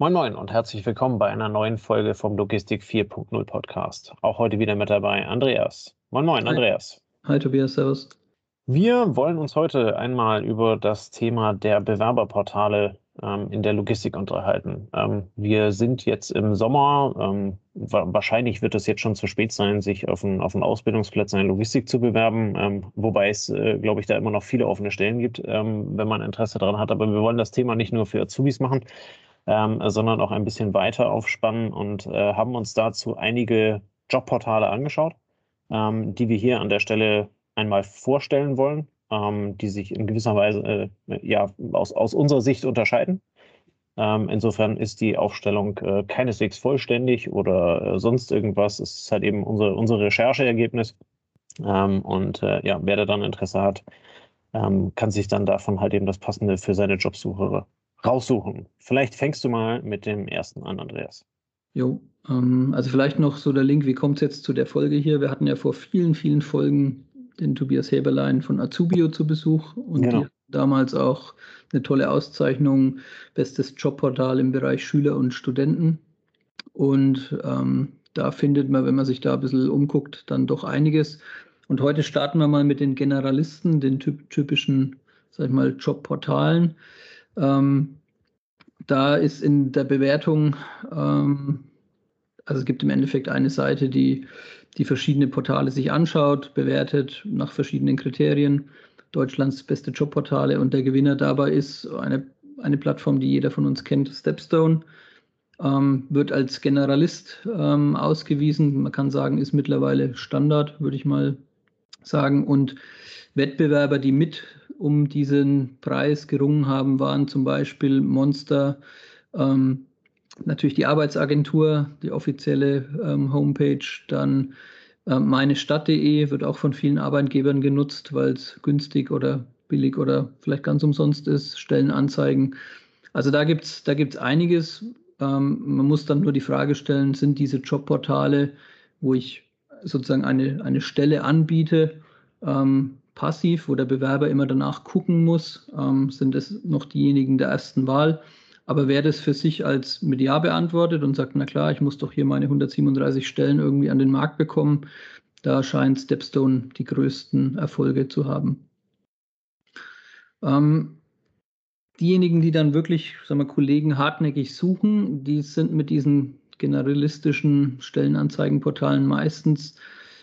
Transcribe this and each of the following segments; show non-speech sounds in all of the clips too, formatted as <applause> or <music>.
Moin Moin und herzlich willkommen bei einer neuen Folge vom Logistik 4.0 Podcast. Auch heute wieder mit dabei Andreas. Moin Moin, Hi. Andreas. Hi Tobias, Servus. Wir wollen uns heute einmal über das Thema der Bewerberportale ähm, in der Logistik unterhalten. Ähm, wir sind jetzt im Sommer. Ähm, wa wahrscheinlich wird es jetzt schon zu spät sein, sich auf einen, auf einen Ausbildungsplatz in der Logistik zu bewerben, ähm, wobei es, äh, glaube ich, da immer noch viele offene Stellen gibt, ähm, wenn man Interesse daran hat. Aber wir wollen das Thema nicht nur für Azubis machen, ähm, sondern auch ein bisschen weiter aufspannen und äh, haben uns dazu einige Jobportale angeschaut, ähm, die wir hier an der Stelle einmal vorstellen wollen, ähm, die sich in gewisser Weise äh, ja, aus, aus unserer Sicht unterscheiden. Ähm, insofern ist die Aufstellung äh, keineswegs vollständig oder äh, sonst irgendwas. Es ist halt eben unser, unser Rechercheergebnis. Ähm, und äh, ja, wer da dann Interesse hat, ähm, kann sich dann davon halt eben das Passende für seine Jobsuche raussuchen. Vielleicht fängst du mal mit dem ersten an, Andreas. Jo, ähm, also vielleicht noch so der Link, wie kommt es jetzt zu der Folge hier? Wir hatten ja vor vielen, vielen Folgen den Tobias Heberlein von Azubio zu Besuch und genau. damals auch eine tolle Auszeichnung, bestes Jobportal im Bereich Schüler und Studenten. Und ähm, da findet man, wenn man sich da ein bisschen umguckt, dann doch einiges. Und heute starten wir mal mit den Generalisten, den typischen, sag ich mal, Jobportalen. Ähm, da ist in der Bewertung, ähm, also es gibt im Endeffekt eine Seite, die die verschiedene Portale sich anschaut, bewertet nach verschiedenen Kriterien. Deutschlands beste Jobportale und der Gewinner dabei ist eine, eine Plattform, die jeder von uns kennt, Stepstone. Ähm, wird als Generalist ähm, ausgewiesen. Man kann sagen, ist mittlerweile Standard, würde ich mal sagen. Und Wettbewerber, die mit um diesen Preis gerungen haben, waren zum Beispiel Monster, ähm, natürlich die Arbeitsagentur, die offizielle ähm, Homepage, dann äh, meinestadt.de wird auch von vielen Arbeitgebern genutzt, weil es günstig oder billig oder vielleicht ganz umsonst ist, Stellenanzeigen. Also da gibt es da gibt's einiges. Ähm, man muss dann nur die Frage stellen, sind diese Jobportale, wo ich sozusagen eine, eine Stelle anbiete, ähm, passiv, wo der Bewerber immer danach gucken muss, ähm, sind es noch diejenigen der ersten Wahl. Aber wer das für sich als Ja beantwortet und sagt, na klar, ich muss doch hier meine 137 Stellen irgendwie an den Markt bekommen, da scheint Stepstone die größten Erfolge zu haben. Ähm, diejenigen, die dann wirklich, sagen wir, Kollegen hartnäckig suchen, die sind mit diesen generalistischen Stellenanzeigenportalen meistens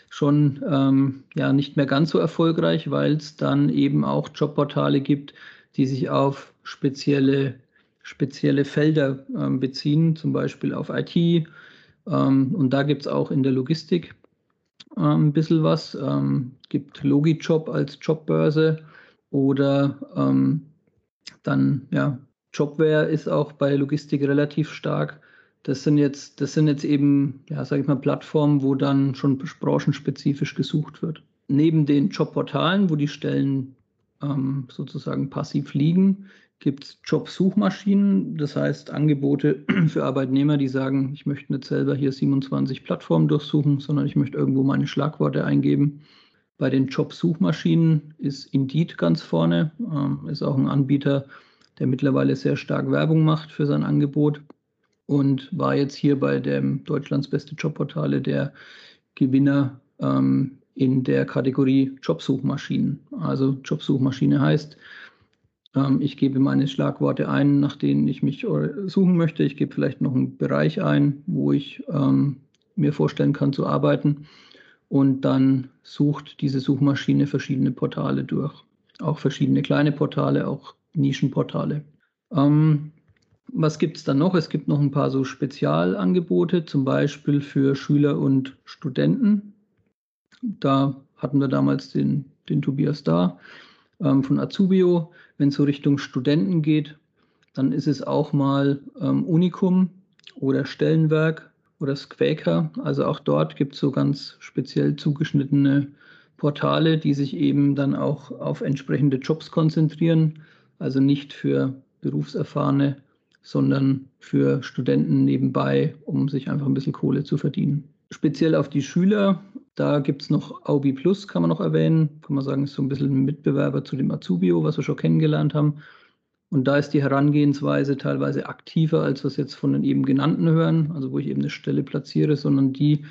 schon ähm, ja nicht mehr ganz so erfolgreich, weil es dann eben auch Jobportale gibt, die sich auf spezielle, spezielle Felder ähm, beziehen, zum Beispiel auf IT. Ähm, und da gibt es auch in der Logistik ähm, ein bisschen was. Ähm, gibt Logijob als Jobbörse oder ähm, dann ja Jobware ist auch bei Logistik relativ stark. Das sind jetzt, das sind jetzt eben, ja, sage ich mal, Plattformen, wo dann schon branchenspezifisch gesucht wird. Neben den Jobportalen, wo die Stellen ähm, sozusagen passiv liegen, gibt es Jobsuchmaschinen, das heißt Angebote <clears throat> für Arbeitnehmer, die sagen, ich möchte nicht selber hier 27 Plattformen durchsuchen, sondern ich möchte irgendwo meine Schlagworte eingeben. Bei den Jobsuchmaschinen ist Indeed ganz vorne, ähm, ist auch ein Anbieter, der mittlerweile sehr stark Werbung macht für sein Angebot und war jetzt hier bei dem Deutschlands beste Jobportale der Gewinner ähm, in der Kategorie Jobsuchmaschinen. Also Jobsuchmaschine heißt, ähm, ich gebe meine Schlagworte ein, nach denen ich mich suchen möchte. Ich gebe vielleicht noch einen Bereich ein, wo ich ähm, mir vorstellen kann zu arbeiten. Und dann sucht diese Suchmaschine verschiedene Portale durch. Auch verschiedene kleine Portale, auch Nischenportale. Ähm, was gibt es dann noch? Es gibt noch ein paar so Spezialangebote, zum Beispiel für Schüler und Studenten. Da hatten wir damals den, den Tobias da ähm, von Azubio. Wenn es so Richtung Studenten geht, dann ist es auch mal ähm, Unikum oder Stellenwerk oder Squaker. Also auch dort gibt es so ganz speziell zugeschnittene Portale, die sich eben dann auch auf entsprechende Jobs konzentrieren. Also nicht für berufserfahrene sondern für Studenten nebenbei, um sich einfach ein bisschen Kohle zu verdienen. Speziell auf die Schüler, da gibt es noch Aubi Plus, kann man noch erwähnen. Kann man sagen, ist so ein bisschen ein Mitbewerber zu dem Azubio, was wir schon kennengelernt haben. Und da ist die Herangehensweise teilweise aktiver, als wir es jetzt von den eben genannten hören, also wo ich eben eine Stelle platziere, sondern die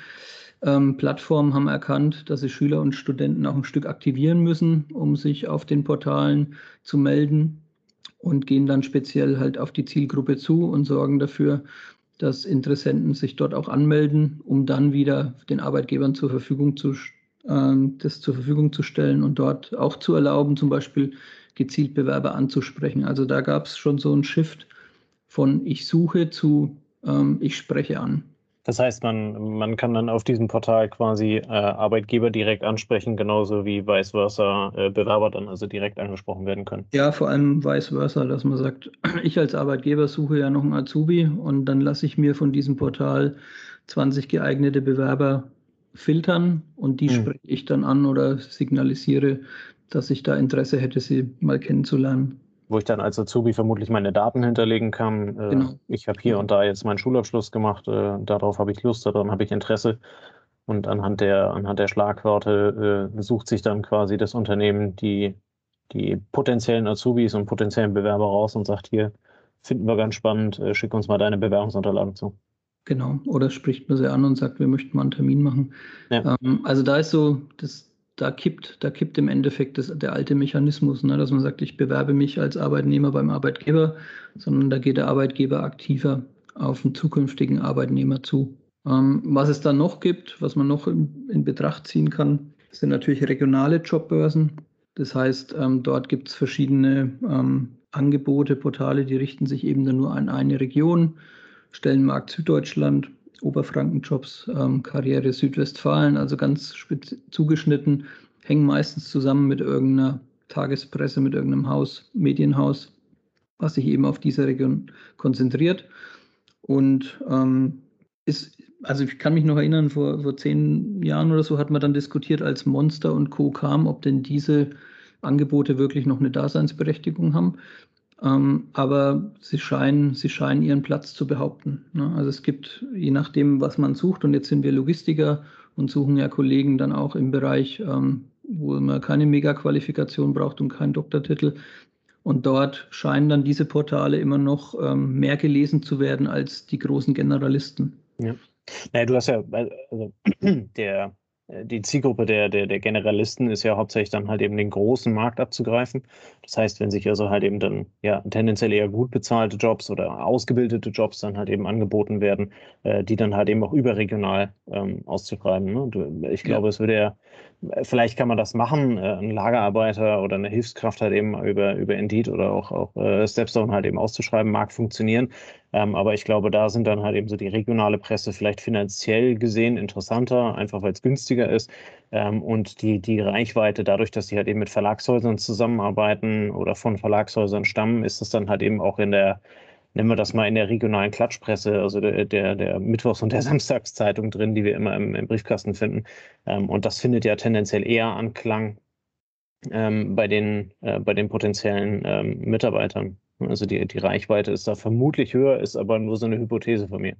ähm, Plattformen haben erkannt, dass sie Schüler und Studenten auch ein Stück aktivieren müssen, um sich auf den Portalen zu melden und gehen dann speziell halt auf die Zielgruppe zu und sorgen dafür, dass Interessenten sich dort auch anmelden, um dann wieder den Arbeitgebern zur Verfügung zu, äh, das zur Verfügung zu stellen und dort auch zu erlauben, zum Beispiel gezielt Bewerber anzusprechen. Also da gab es schon so einen Shift von ich suche zu ähm, ich spreche an. Das heißt, man, man kann dann auf diesem Portal quasi äh, Arbeitgeber direkt ansprechen, genauso wie vice versa äh, Bewerber dann also direkt angesprochen werden können. Ja, vor allem vice versa, dass man sagt, <clears throat> ich als Arbeitgeber suche ja noch einen Azubi und dann lasse ich mir von diesem Portal 20 geeignete Bewerber filtern und die hm. spreche ich dann an oder signalisiere, dass ich da Interesse hätte, sie mal kennenzulernen wo ich dann als Azubi vermutlich meine Daten hinterlegen kann. Äh, genau. Ich habe hier und da jetzt meinen Schulabschluss gemacht, äh, darauf habe ich Lust, daran habe ich Interesse. Und anhand der, anhand der Schlagworte äh, sucht sich dann quasi das Unternehmen die, die potenziellen Azubis und potenziellen Bewerber raus und sagt, hier finden wir ganz spannend, schick uns mal deine Bewerbungsunterlagen zu. Genau, oder spricht man sie an und sagt, wir möchten mal einen Termin machen. Ja. Ähm, also da ist so das, da kippt, da kippt im Endeffekt das, der alte Mechanismus, ne, dass man sagt, ich bewerbe mich als Arbeitnehmer beim Arbeitgeber, sondern da geht der Arbeitgeber aktiver auf einen zukünftigen Arbeitnehmer zu. Ähm, was es dann noch gibt, was man noch in, in Betracht ziehen kann, sind natürlich regionale Jobbörsen. Das heißt, ähm, dort gibt es verschiedene ähm, Angebote, Portale, die richten sich eben nur an eine Region. Stellenmarkt Süddeutschland Oberfrankenjobs, ähm, Karriere Südwestfalen, also ganz zugeschnitten, hängen meistens zusammen mit irgendeiner Tagespresse, mit irgendeinem Haus, Medienhaus, was sich eben auf diese Region konzentriert. Und ähm, ist, also ich kann mich noch erinnern, vor, vor zehn Jahren oder so hat man dann diskutiert, als Monster und Co. kam, ob denn diese Angebote wirklich noch eine Daseinsberechtigung haben. Ähm, aber sie scheinen, sie scheinen ihren Platz zu behaupten. Ne? Also es gibt, je nachdem, was man sucht, und jetzt sind wir Logistiker und suchen ja Kollegen dann auch im Bereich, ähm, wo man keine Mega-Qualifikation braucht und keinen Doktortitel. Und dort scheinen dann diese Portale immer noch ähm, mehr gelesen zu werden als die großen Generalisten. Ja. Naja, du hast ja, also <clears throat> der äh, die Zielgruppe der, der, der Generalisten ist ja hauptsächlich dann halt eben den großen Markt abzugreifen. Das heißt, wenn sich also halt eben dann ja tendenziell eher gut bezahlte Jobs oder ausgebildete Jobs dann halt eben angeboten werden, äh, die dann halt eben auch überregional ähm, auszuschreiben. Ne? Ich glaube, ja. es würde ja, vielleicht kann man das machen, äh, ein Lagerarbeiter oder eine Hilfskraft halt eben über, über Indeed oder auch, auch äh, Stepstone halt eben auszuschreiben, mag funktionieren. Ähm, aber ich glaube, da sind dann halt eben so die regionale Presse vielleicht finanziell gesehen interessanter, einfach weil es günstiger ist. Ähm, und die, die Reichweite, dadurch, dass sie halt eben mit Verlagshäusern zusammenarbeiten oder von Verlagshäusern stammen, ist es dann halt eben auch in der, nennen wir das mal in der regionalen Klatschpresse, also der, der, der Mittwochs- und der <laughs> Samstagszeitung drin, die wir immer im, im Briefkasten finden. Ähm, und das findet ja tendenziell eher Anklang ähm, bei, den, äh, bei den potenziellen ähm, Mitarbeitern. Also die, die Reichweite ist da vermutlich höher, ist aber nur so eine Hypothese von mir.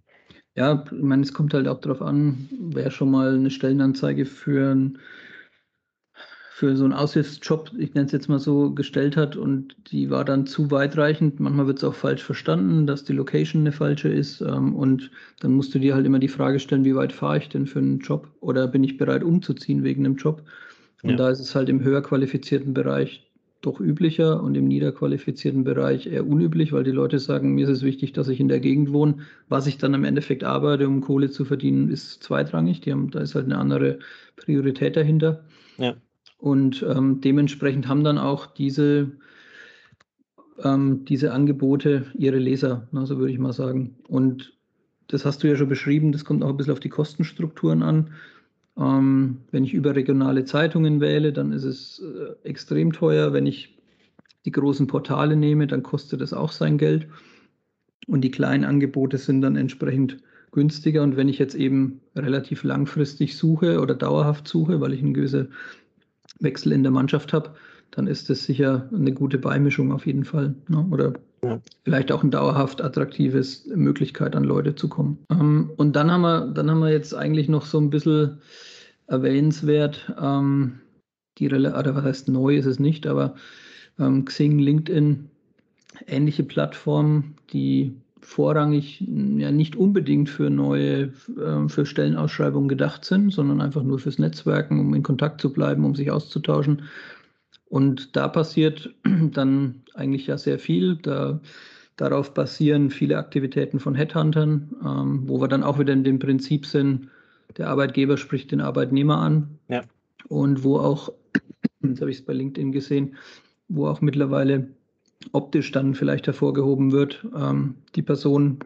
Ja, ich meine, es kommt halt auch darauf an, wer schon mal eine Stellenanzeige für, ein, für so einen Aushilfsjob, ich nenne es jetzt mal so, gestellt hat und die war dann zu weitreichend. Manchmal wird es auch falsch verstanden, dass die Location eine falsche ist. Ähm, und dann musst du dir halt immer die Frage stellen, wie weit fahre ich denn für einen Job oder bin ich bereit umzuziehen wegen einem Job? Und ja. da ist es halt im höher qualifizierten Bereich doch üblicher und im niederqualifizierten Bereich eher unüblich, weil die Leute sagen, mir ist es wichtig, dass ich in der Gegend wohne. Was ich dann im Endeffekt arbeite, um Kohle zu verdienen, ist zweitrangig. Die haben, da ist halt eine andere Priorität dahinter. Ja. Und ähm, dementsprechend haben dann auch diese, ähm, diese Angebote ihre Leser, na, so würde ich mal sagen. Und das hast du ja schon beschrieben, das kommt auch ein bisschen auf die Kostenstrukturen an. Ähm, wenn ich überregionale Zeitungen wähle, dann ist es äh, extrem teuer. Wenn ich die großen Portale nehme, dann kostet es auch sein Geld. Und die kleinen Angebote sind dann entsprechend günstiger. Und wenn ich jetzt eben relativ langfristig suche oder dauerhaft suche, weil ich einen gewissen Wechsel in der Mannschaft habe, dann ist das sicher eine gute Beimischung auf jeden Fall. Ne? Oder ja. vielleicht auch eine dauerhaft attraktives Möglichkeit, an Leute zu kommen. Ähm, und dann haben wir, dann haben wir jetzt eigentlich noch so ein bisschen erwähnenswert, ähm, die oder was heißt neu ist es nicht, aber ähm, Xing, LinkedIn ähnliche Plattformen, die vorrangig ja nicht unbedingt für neue, äh, für Stellenausschreibungen gedacht sind, sondern einfach nur fürs Netzwerken, um in Kontakt zu bleiben, um sich auszutauschen. Und da passiert <clears throat> dann eigentlich ja sehr viel. Da, darauf basieren viele Aktivitäten von Headhuntern, ähm, wo wir dann auch wieder in dem Prinzip sind, der Arbeitgeber spricht den Arbeitnehmer an. Ja. Und wo auch, <clears throat> jetzt habe ich es bei LinkedIn gesehen, wo auch mittlerweile optisch dann vielleicht hervorgehoben wird, ähm, die Person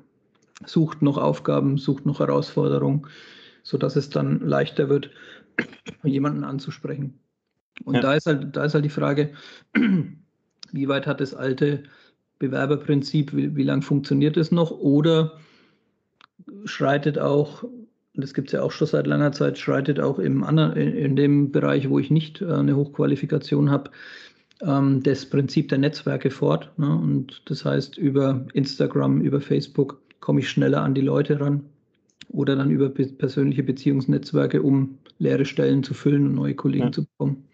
sucht noch Aufgaben, sucht noch Herausforderungen, sodass es dann leichter wird, jemanden anzusprechen. Und ja. da, ist halt, da ist halt die Frage, <clears throat> wie weit hat das alte Bewerberprinzip, wie, wie lang funktioniert es noch? Oder schreitet auch, das gibt es ja auch schon seit langer Zeit, schreitet auch im anderen, in dem Bereich, wo ich nicht äh, eine Hochqualifikation habe, ähm, das Prinzip der Netzwerke fort. Ne? Und das heißt, über Instagram, über Facebook komme ich schneller an die Leute ran oder dann über persönliche Beziehungsnetzwerke, um leere Stellen zu füllen und neue Kollegen ja. zu bekommen.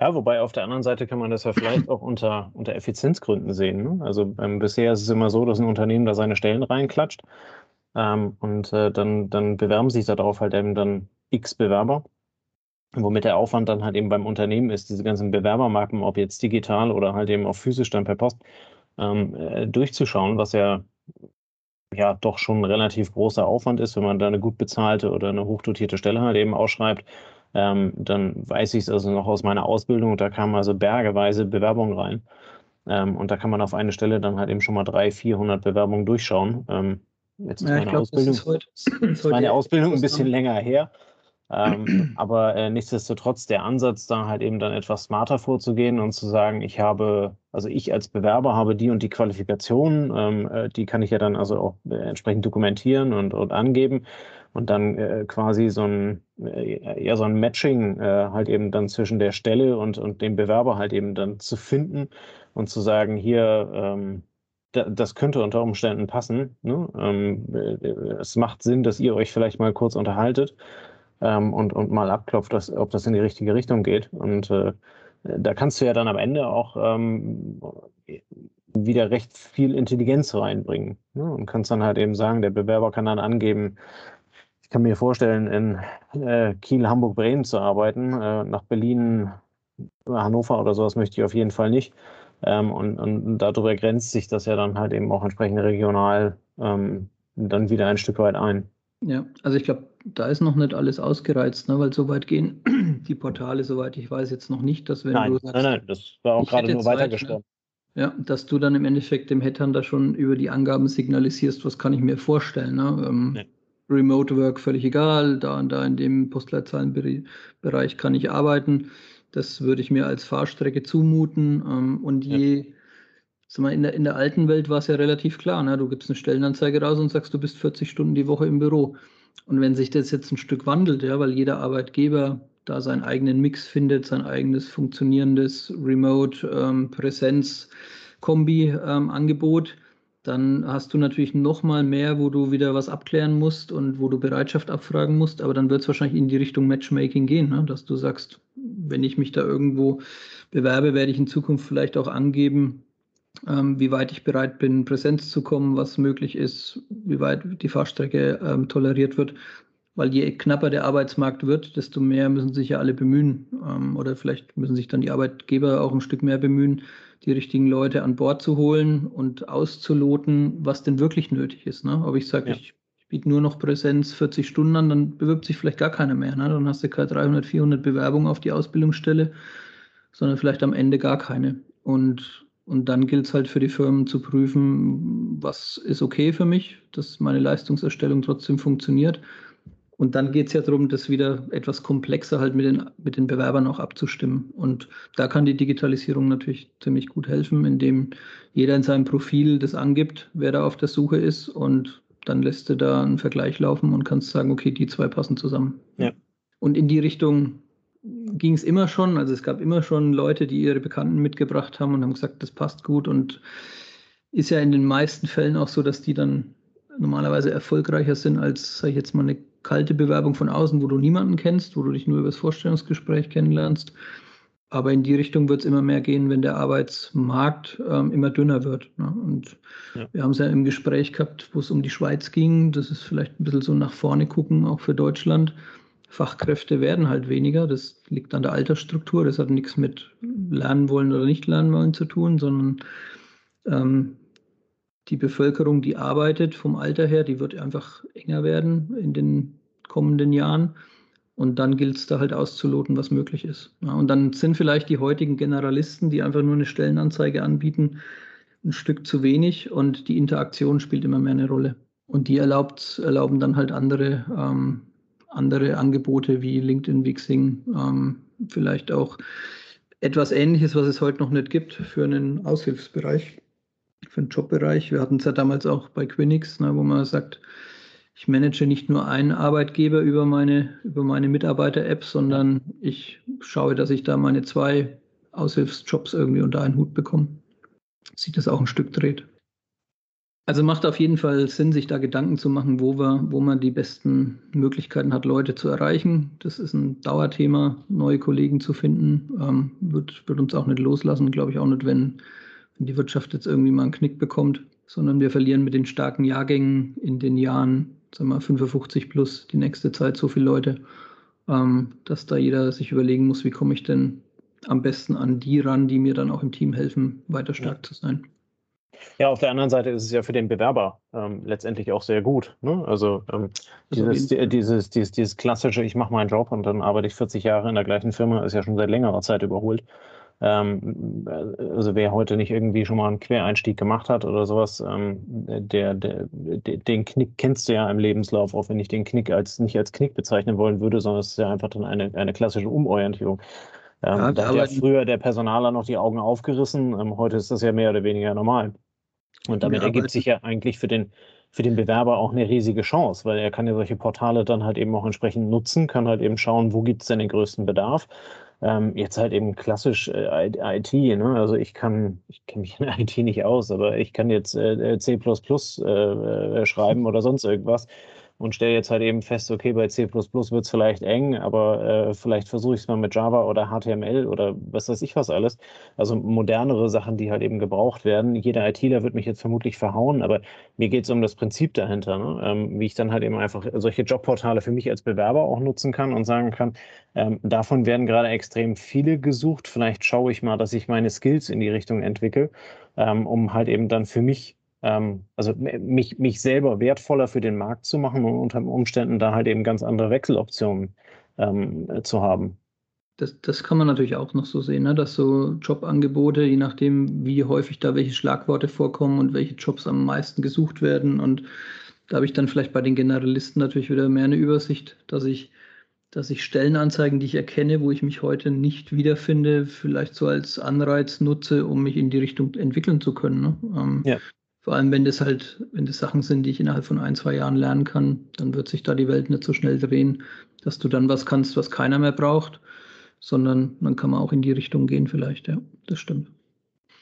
Ja, wobei auf der anderen Seite kann man das ja vielleicht auch unter, unter Effizienzgründen sehen. Ne? Also ähm, bisher ist es immer so, dass ein Unternehmen da seine Stellen reinklatscht ähm, und äh, dann, dann bewerben sich darauf halt eben dann x Bewerber. Womit der Aufwand dann halt eben beim Unternehmen ist, diese ganzen Bewerbermappen, ob jetzt digital oder halt eben auch physisch dann per Post, ähm, äh, durchzuschauen, was ja ja doch schon ein relativ großer Aufwand ist, wenn man da eine gut bezahlte oder eine hochdotierte Stelle halt eben ausschreibt ähm, dann weiß ich es also noch aus meiner Ausbildung, da kamen also bergeweise Bewerbungen rein. Ähm, und da kann man auf eine Stelle dann halt eben schon mal 300, 400 Bewerbungen durchschauen. Ähm, jetzt ist ja, meine glaub, Ausbildung, ist, heute, ist meine Ausbildung ein bisschen länger her. Ähm, <clears throat> aber äh, nichtsdestotrotz der Ansatz, da halt eben dann etwas smarter vorzugehen und zu sagen, ich habe, also ich als Bewerber habe die und die Qualifikationen, ähm, äh, die kann ich ja dann also auch äh, entsprechend dokumentieren und, und angeben und dann äh, quasi so ein, äh, ja, so ein Matching halt eben dann zwischen der Stelle und, und dem Bewerber halt eben dann zu finden und zu sagen, hier, ähm, das könnte unter Umständen passen. Ne? Ähm, äh, es macht Sinn, dass ihr euch vielleicht mal kurz unterhaltet ähm, und, und mal abklopft, dass, ob das in die richtige Richtung geht. Und äh, da kannst du ja dann am Ende auch ähm, wieder recht viel Intelligenz reinbringen. Ne? Und kannst dann halt eben sagen, der Bewerber kann dann angeben, kann mir vorstellen, in äh, Kiel, Hamburg, Bremen zu arbeiten. Äh, nach Berlin, Hannover oder sowas möchte ich auf jeden Fall nicht. Ähm, und, und darüber grenzt sich das ja dann halt eben auch entsprechend regional ähm, dann wieder ein Stück weit ein. Ja, also ich glaube, da ist noch nicht alles ausgereizt, ne? weil so weit gehen <clears throat> die Portale, soweit ich weiß, jetzt noch nicht, dass wenn nein, du sagst, nein, nein, das war auch gerade nur weitergestorben. Ne? Ja, dass du dann im Endeffekt dem Headhunter schon über die Angaben signalisierst, was kann ich mir vorstellen. Ne? Ähm, ja. Remote Work völlig egal, da und da in dem Postleitzahlenbereich kann ich arbeiten. Das würde ich mir als Fahrstrecke zumuten. Ähm, und je, ja. sag mal, in der, in der alten Welt war es ja relativ klar, ne? du gibst eine Stellenanzeige raus und sagst, du bist 40 Stunden die Woche im Büro. Und wenn sich das jetzt ein Stück wandelt, ja, weil jeder Arbeitgeber da seinen eigenen Mix findet, sein eigenes funktionierendes Remote-Präsenz-Kombi-Angebot, ähm, dann hast du natürlich noch mal mehr, wo du wieder was abklären musst und wo du Bereitschaft abfragen musst. Aber dann wird es wahrscheinlich in die Richtung Matchmaking gehen, ne? dass du sagst, wenn ich mich da irgendwo bewerbe, werde ich in Zukunft vielleicht auch angeben, ähm, wie weit ich bereit bin, Präsenz zu kommen, was möglich ist, wie weit die Fahrstrecke ähm, toleriert wird. Weil je knapper der Arbeitsmarkt wird, desto mehr müssen sich ja alle bemühen. Ähm, oder vielleicht müssen sich dann die Arbeitgeber auch ein Stück mehr bemühen, die richtigen Leute an Bord zu holen und auszuloten, was denn wirklich nötig ist. Ne? Ob ich sage, ja. ich, biete nur noch Präsenz 40 Stunden an, dann bewirbt sich vielleicht gar keiner mehr. Ne? Dann hast du keine 300, 400 Bewerbungen auf die Ausbildungsstelle, sondern vielleicht am Ende gar keine. Und, und dann gilt es halt für die Firmen zu prüfen, was ist okay für mich, dass meine Leistungserstellung trotzdem funktioniert und dann geht es ja darum, das wieder etwas komplexer halt mit den, mit den Bewerbern auch abzustimmen. Und da kann die Digitalisierung natürlich ziemlich gut helfen, indem jeder in seinem Profil das angibt, wer da auf der Suche ist. Und dann lässt du da einen Vergleich laufen und kannst sagen, okay, die zwei passen zusammen. Ja. Und in die Richtung ging es immer schon. Also es gab immer schon Leute, die ihre Bekannten mitgebracht haben und haben gesagt, das passt gut. Und ist ja in den meisten Fällen auch so, dass die dann normalerweise erfolgreicher sind als, sage ich jetzt mal, eine kalte Bewerbung von außen, wo du niemanden kennst, wo du dich nur über das Vorstellungsgespräch kennenlernst. Aber in die Richtung wird es immer mehr gehen, wenn der Arbeitsmarkt ähm, immer dünner wird. Ne? Und ja. wir haben es ja im Gespräch gehabt, wo es um die Schweiz ging. Das ist vielleicht ein bisschen so nach vorne gucken, auch für Deutschland. Fachkräfte werden halt weniger. Das liegt an der Altersstruktur. Das hat nichts mit lernen wollen oder nicht lernen wollen zu tun, sondern ähm, die Bevölkerung, die arbeitet vom Alter her, die wird einfach enger werden in den kommenden Jahren. Und dann gilt es da halt auszuloten, was möglich ist. Ja, und dann sind vielleicht die heutigen Generalisten, die einfach nur eine Stellenanzeige anbieten, ein Stück zu wenig und die Interaktion spielt immer mehr eine Rolle. Und die erlaubt, erlauben dann halt andere, ähm, andere Angebote wie LinkedIn, Wixing, ähm, vielleicht auch etwas Ähnliches, was es heute noch nicht gibt für einen Aushilfsbereich, für einen Jobbereich. Wir hatten es ja damals auch bei Quinix, ne, wo man sagt, ich manage nicht nur einen Arbeitgeber über meine, über meine Mitarbeiter-App, sondern ich schaue, dass ich da meine zwei Aushilfsjobs irgendwie unter einen Hut bekomme. Sieht das auch ein Stück dreht. Also macht auf jeden Fall Sinn, sich da Gedanken zu machen, wo, wir, wo man die besten Möglichkeiten hat, Leute zu erreichen. Das ist ein Dauerthema, neue Kollegen zu finden. Ähm, wird, wird uns auch nicht loslassen, glaube ich auch nicht, wenn, wenn die Wirtschaft jetzt irgendwie mal einen Knick bekommt, sondern wir verlieren mit den starken Jahrgängen in den Jahren sagen wir 55 plus die nächste Zeit so viele Leute, ähm, dass da jeder sich überlegen muss, wie komme ich denn am besten an die ran, die mir dann auch im Team helfen, weiter stark ja. zu sein. Ja, auf der anderen Seite ist es ja für den Bewerber ähm, letztendlich auch sehr gut. Ne? Also ähm, dieses, dieses, dieses, dieses klassische, ich mache meinen Job und dann arbeite ich 40 Jahre in der gleichen Firma, ist ja schon seit längerer Zeit überholt. Ähm, also wer heute nicht irgendwie schon mal einen Quereinstieg gemacht hat oder sowas, ähm, der, der, der, den Knick kennst du ja im Lebenslauf, auch wenn ich den Knick als nicht als Knick bezeichnen wollen würde, sondern es ist ja einfach dann eine, eine klassische Umorientierung. Ähm, ja, da hat ja früher der Personaler noch die Augen aufgerissen, ähm, heute ist das ja mehr oder weniger normal. Und damit ja, ergibt sich ja eigentlich für den, für den Bewerber auch eine riesige Chance, weil er kann ja solche Portale dann halt eben auch entsprechend nutzen, kann halt eben schauen, wo gibt es denn den größten Bedarf. Ähm, jetzt halt eben klassisch äh, IT, ne? Also ich kann, ich kenne mich <laughs> in IT nicht aus, aber ich kann jetzt äh, C äh, äh, schreiben oder sonst irgendwas und stelle jetzt halt eben fest, okay, bei C wird es vielleicht eng, aber äh, vielleicht versuche ich es mal mit Java oder HTML oder was weiß ich was alles. Also modernere Sachen, die halt eben gebraucht werden. Jeder ITler wird mich jetzt vermutlich verhauen, aber mir geht es um das Prinzip dahinter, ne? ähm, wie ich dann halt eben einfach solche Jobportale für mich als Bewerber auch nutzen kann und sagen kann, ähm, davon werden gerade extrem viele gesucht. Vielleicht schaue ich mal, dass ich meine Skills in die Richtung entwickle, ähm, um halt eben dann für mich also mich, mich selber wertvoller für den Markt zu machen und unter Umständen da halt eben ganz andere Wechseloptionen ähm, zu haben. Das, das kann man natürlich auch noch so sehen, ne? dass so Jobangebote, je nachdem, wie häufig da welche Schlagworte vorkommen und welche Jobs am meisten gesucht werden. Und da habe ich dann vielleicht bei den Generalisten natürlich wieder mehr eine Übersicht, dass ich, dass ich Stellenanzeigen, die ich erkenne, wo ich mich heute nicht wiederfinde, vielleicht so als Anreiz nutze, um mich in die Richtung entwickeln zu können. Ne? Ähm, ja. Vor allem, wenn das halt, wenn das Sachen sind, die ich innerhalb von ein, zwei Jahren lernen kann, dann wird sich da die Welt nicht so schnell drehen, dass du dann was kannst, was keiner mehr braucht, sondern dann kann man auch in die Richtung gehen vielleicht, ja, das stimmt.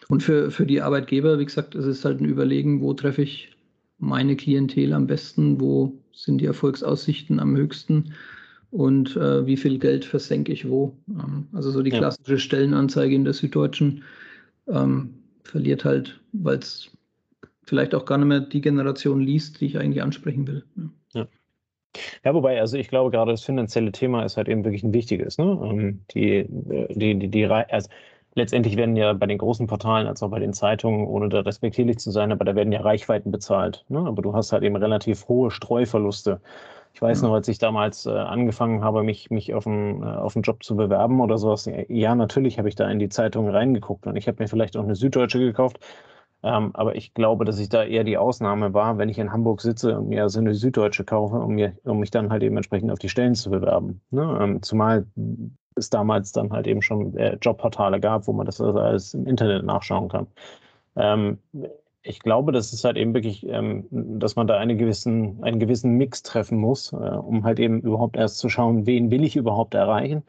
Und für, für die Arbeitgeber, wie gesagt, es ist halt ein Überlegen, wo treffe ich meine Klientel am besten, wo sind die Erfolgsaussichten am höchsten und äh, wie viel Geld versenke ich wo. Ähm, also so die klassische Stellenanzeige in der Süddeutschen ähm, verliert halt, weil es vielleicht auch gar nicht mehr die Generation liest, die ich eigentlich ansprechen will. Ja. Ja, wobei, also ich glaube, gerade das finanzielle Thema ist halt eben wirklich ein wichtiges. Ne? Ähm, die, die, die, die, also letztendlich werden ja bei den großen Portalen als auch bei den Zeitungen, ohne da respektierlich zu sein, aber da werden ja Reichweiten bezahlt. Ne? Aber du hast halt eben relativ hohe Streuverluste. Ich weiß ja. noch, als ich damals äh, angefangen habe, mich, mich auf, einen, äh, auf einen Job zu bewerben oder sowas, ja, natürlich habe ich da in die Zeitungen reingeguckt und ich habe mir vielleicht auch eine Süddeutsche gekauft ähm, aber ich glaube, dass ich da eher die Ausnahme war, wenn ich in Hamburg sitze und mir so eine Süddeutsche kaufe, um, mir, um mich dann halt eben entsprechend auf die Stellen zu bewerben. Ne? Ähm, zumal es damals dann halt eben schon äh, Jobportale gab, wo man das also alles im Internet nachschauen kann. Ähm, ich glaube, das ist halt eben wirklich, ähm, dass man da eine gewissen, einen gewissen Mix treffen muss, äh, um halt eben überhaupt erst zu schauen, wen will ich überhaupt erreichen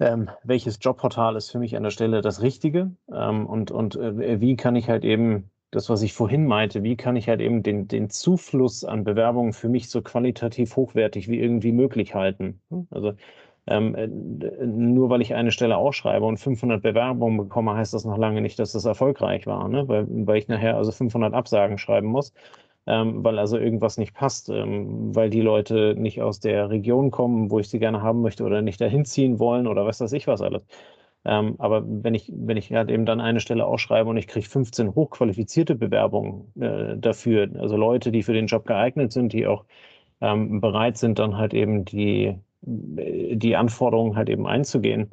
ähm, welches Jobportal ist für mich an der Stelle das Richtige ähm, und, und äh, wie kann ich halt eben das, was ich vorhin meinte, wie kann ich halt eben den, den Zufluss an Bewerbungen für mich so qualitativ hochwertig wie irgendwie möglich halten. Also ähm, äh, nur weil ich eine Stelle ausschreibe und 500 Bewerbungen bekomme, heißt das noch lange nicht, dass das erfolgreich war, ne? weil, weil ich nachher also 500 Absagen schreiben muss, ähm, weil also irgendwas nicht passt, ähm, weil die Leute nicht aus der Region kommen, wo ich sie gerne haben möchte oder nicht dahin ziehen wollen oder was weiß ich was alles. Ähm, aber wenn ich, wenn ich halt eben dann eine Stelle ausschreibe und ich kriege 15 hochqualifizierte Bewerbungen äh, dafür, also Leute, die für den Job geeignet sind, die auch ähm, bereit sind, dann halt eben die, die Anforderungen halt eben einzugehen,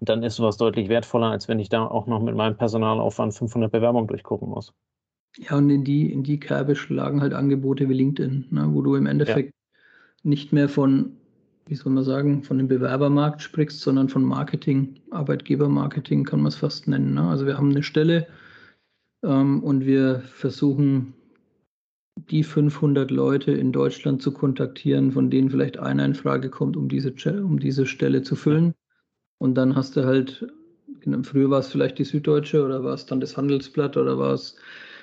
dann ist sowas deutlich wertvoller, als wenn ich da auch noch mit meinem Personalaufwand 500 Bewerbungen durchgucken muss. Ja, und in die, in die Kerbe schlagen halt Angebote wie LinkedIn, ne, wo du im Endeffekt ja. nicht mehr von, wie soll man sagen, von dem Bewerbermarkt sprichst, sondern von Marketing, Arbeitgebermarketing kann man es fast nennen. Ne? Also wir haben eine Stelle ähm, und wir versuchen die 500 Leute in Deutschland zu kontaktieren, von denen vielleicht einer in Frage kommt, um diese, um diese Stelle zu füllen. Und dann hast du halt, genau, früher war es vielleicht die Süddeutsche oder war es dann das Handelsblatt oder war es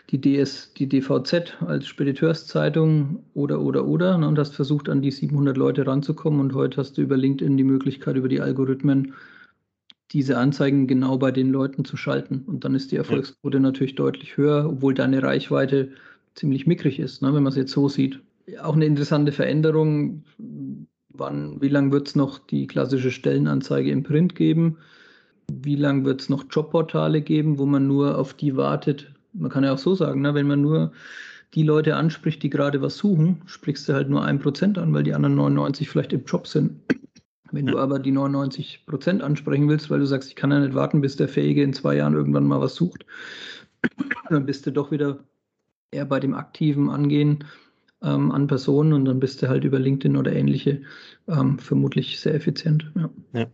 die, DS, die DVZ als Spediteurszeitung oder, oder, oder ne, und hast versucht, an die 700 Leute ranzukommen. Und heute hast du über LinkedIn die Möglichkeit, über die Algorithmen diese Anzeigen genau bei den Leuten zu schalten. Und dann ist die Erfolgsquote ja. natürlich deutlich höher, obwohl deine Reichweite ziemlich mickrig ist, ne, wenn man es jetzt so sieht. Auch eine interessante Veränderung. Wann, wie lange wird es noch die klassische Stellenanzeige im Print geben? Wie lange wird es noch Jobportale geben, wo man nur auf die wartet? Man kann ja auch so sagen, ne, wenn man nur die Leute anspricht, die gerade was suchen, sprichst du halt nur ein Prozent an, weil die anderen 99 vielleicht im Job sind. Wenn du aber die 99 Prozent ansprechen willst, weil du sagst, ich kann ja nicht warten, bis der Fähige in zwei Jahren irgendwann mal was sucht, dann bist du doch wieder eher bei dem aktiven Angehen ähm, an Personen und dann bist du halt über LinkedIn oder ähnliche ähm, vermutlich sehr effizient. Ja, ja.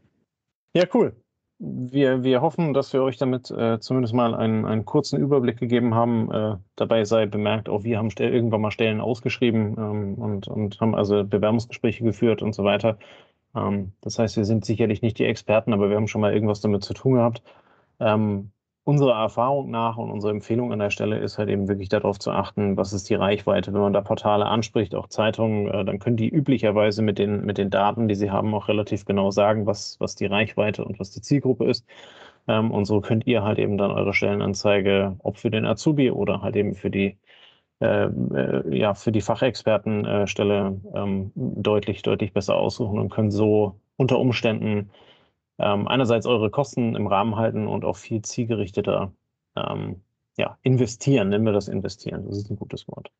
ja cool. Wir, wir hoffen, dass wir euch damit äh, zumindest mal einen, einen kurzen Überblick gegeben haben. Äh, dabei sei bemerkt, auch wir haben irgendwann mal Stellen ausgeschrieben ähm, und, und haben also Bewerbungsgespräche geführt und so weiter. Ähm, das heißt, wir sind sicherlich nicht die Experten, aber wir haben schon mal irgendwas damit zu tun gehabt. Ähm, unserer Erfahrung nach und unsere Empfehlung an der Stelle ist halt eben wirklich darauf zu achten, was ist die Reichweite. Wenn man da Portale anspricht, auch Zeitungen, äh, dann können die üblicherweise mit den, mit den Daten, die sie haben, auch relativ genau sagen, was, was die Reichweite und was die Zielgruppe ist. Ähm, und so könnt ihr halt eben dann eure Stellenanzeige, ob für den Azubi oder halt eben für die äh, äh, ja, für die Fachexpertenstelle ähm, deutlich, deutlich besser aussuchen und können so unter Umständen ähm, einerseits eure Kosten im Rahmen halten und auch viel zielgerichteter ähm, ja, investieren, nennen wir das investieren, das ist ein gutes Wort.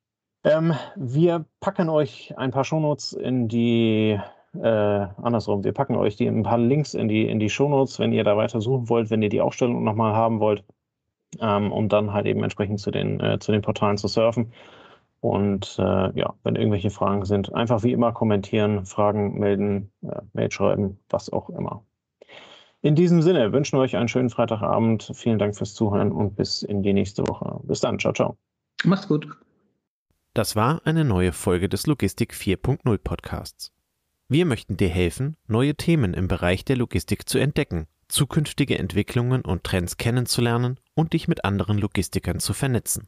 Ähm, wir packen euch ein paar Shownotes in die, äh, andersrum, wir packen euch die, ein paar Links in die, in die Shownotes, wenn ihr da weiter suchen wollt, wenn ihr die Aufstellung nochmal haben wollt, ähm, um dann halt eben entsprechend zu den, äh, zu den Portalen zu surfen. Und äh, ja, wenn irgendwelche Fragen sind, einfach wie immer kommentieren, Fragen melden, äh, Mail schreiben, was auch immer. In diesem Sinne wünschen wir euch einen schönen Freitagabend. Vielen Dank fürs Zuhören und bis in die nächste Woche. Bis dann. Ciao, ciao. Macht's gut. Das war eine neue Folge des Logistik 4.0 Podcasts. Wir möchten dir helfen, neue Themen im Bereich der Logistik zu entdecken, zukünftige Entwicklungen und Trends kennenzulernen und dich mit anderen Logistikern zu vernetzen.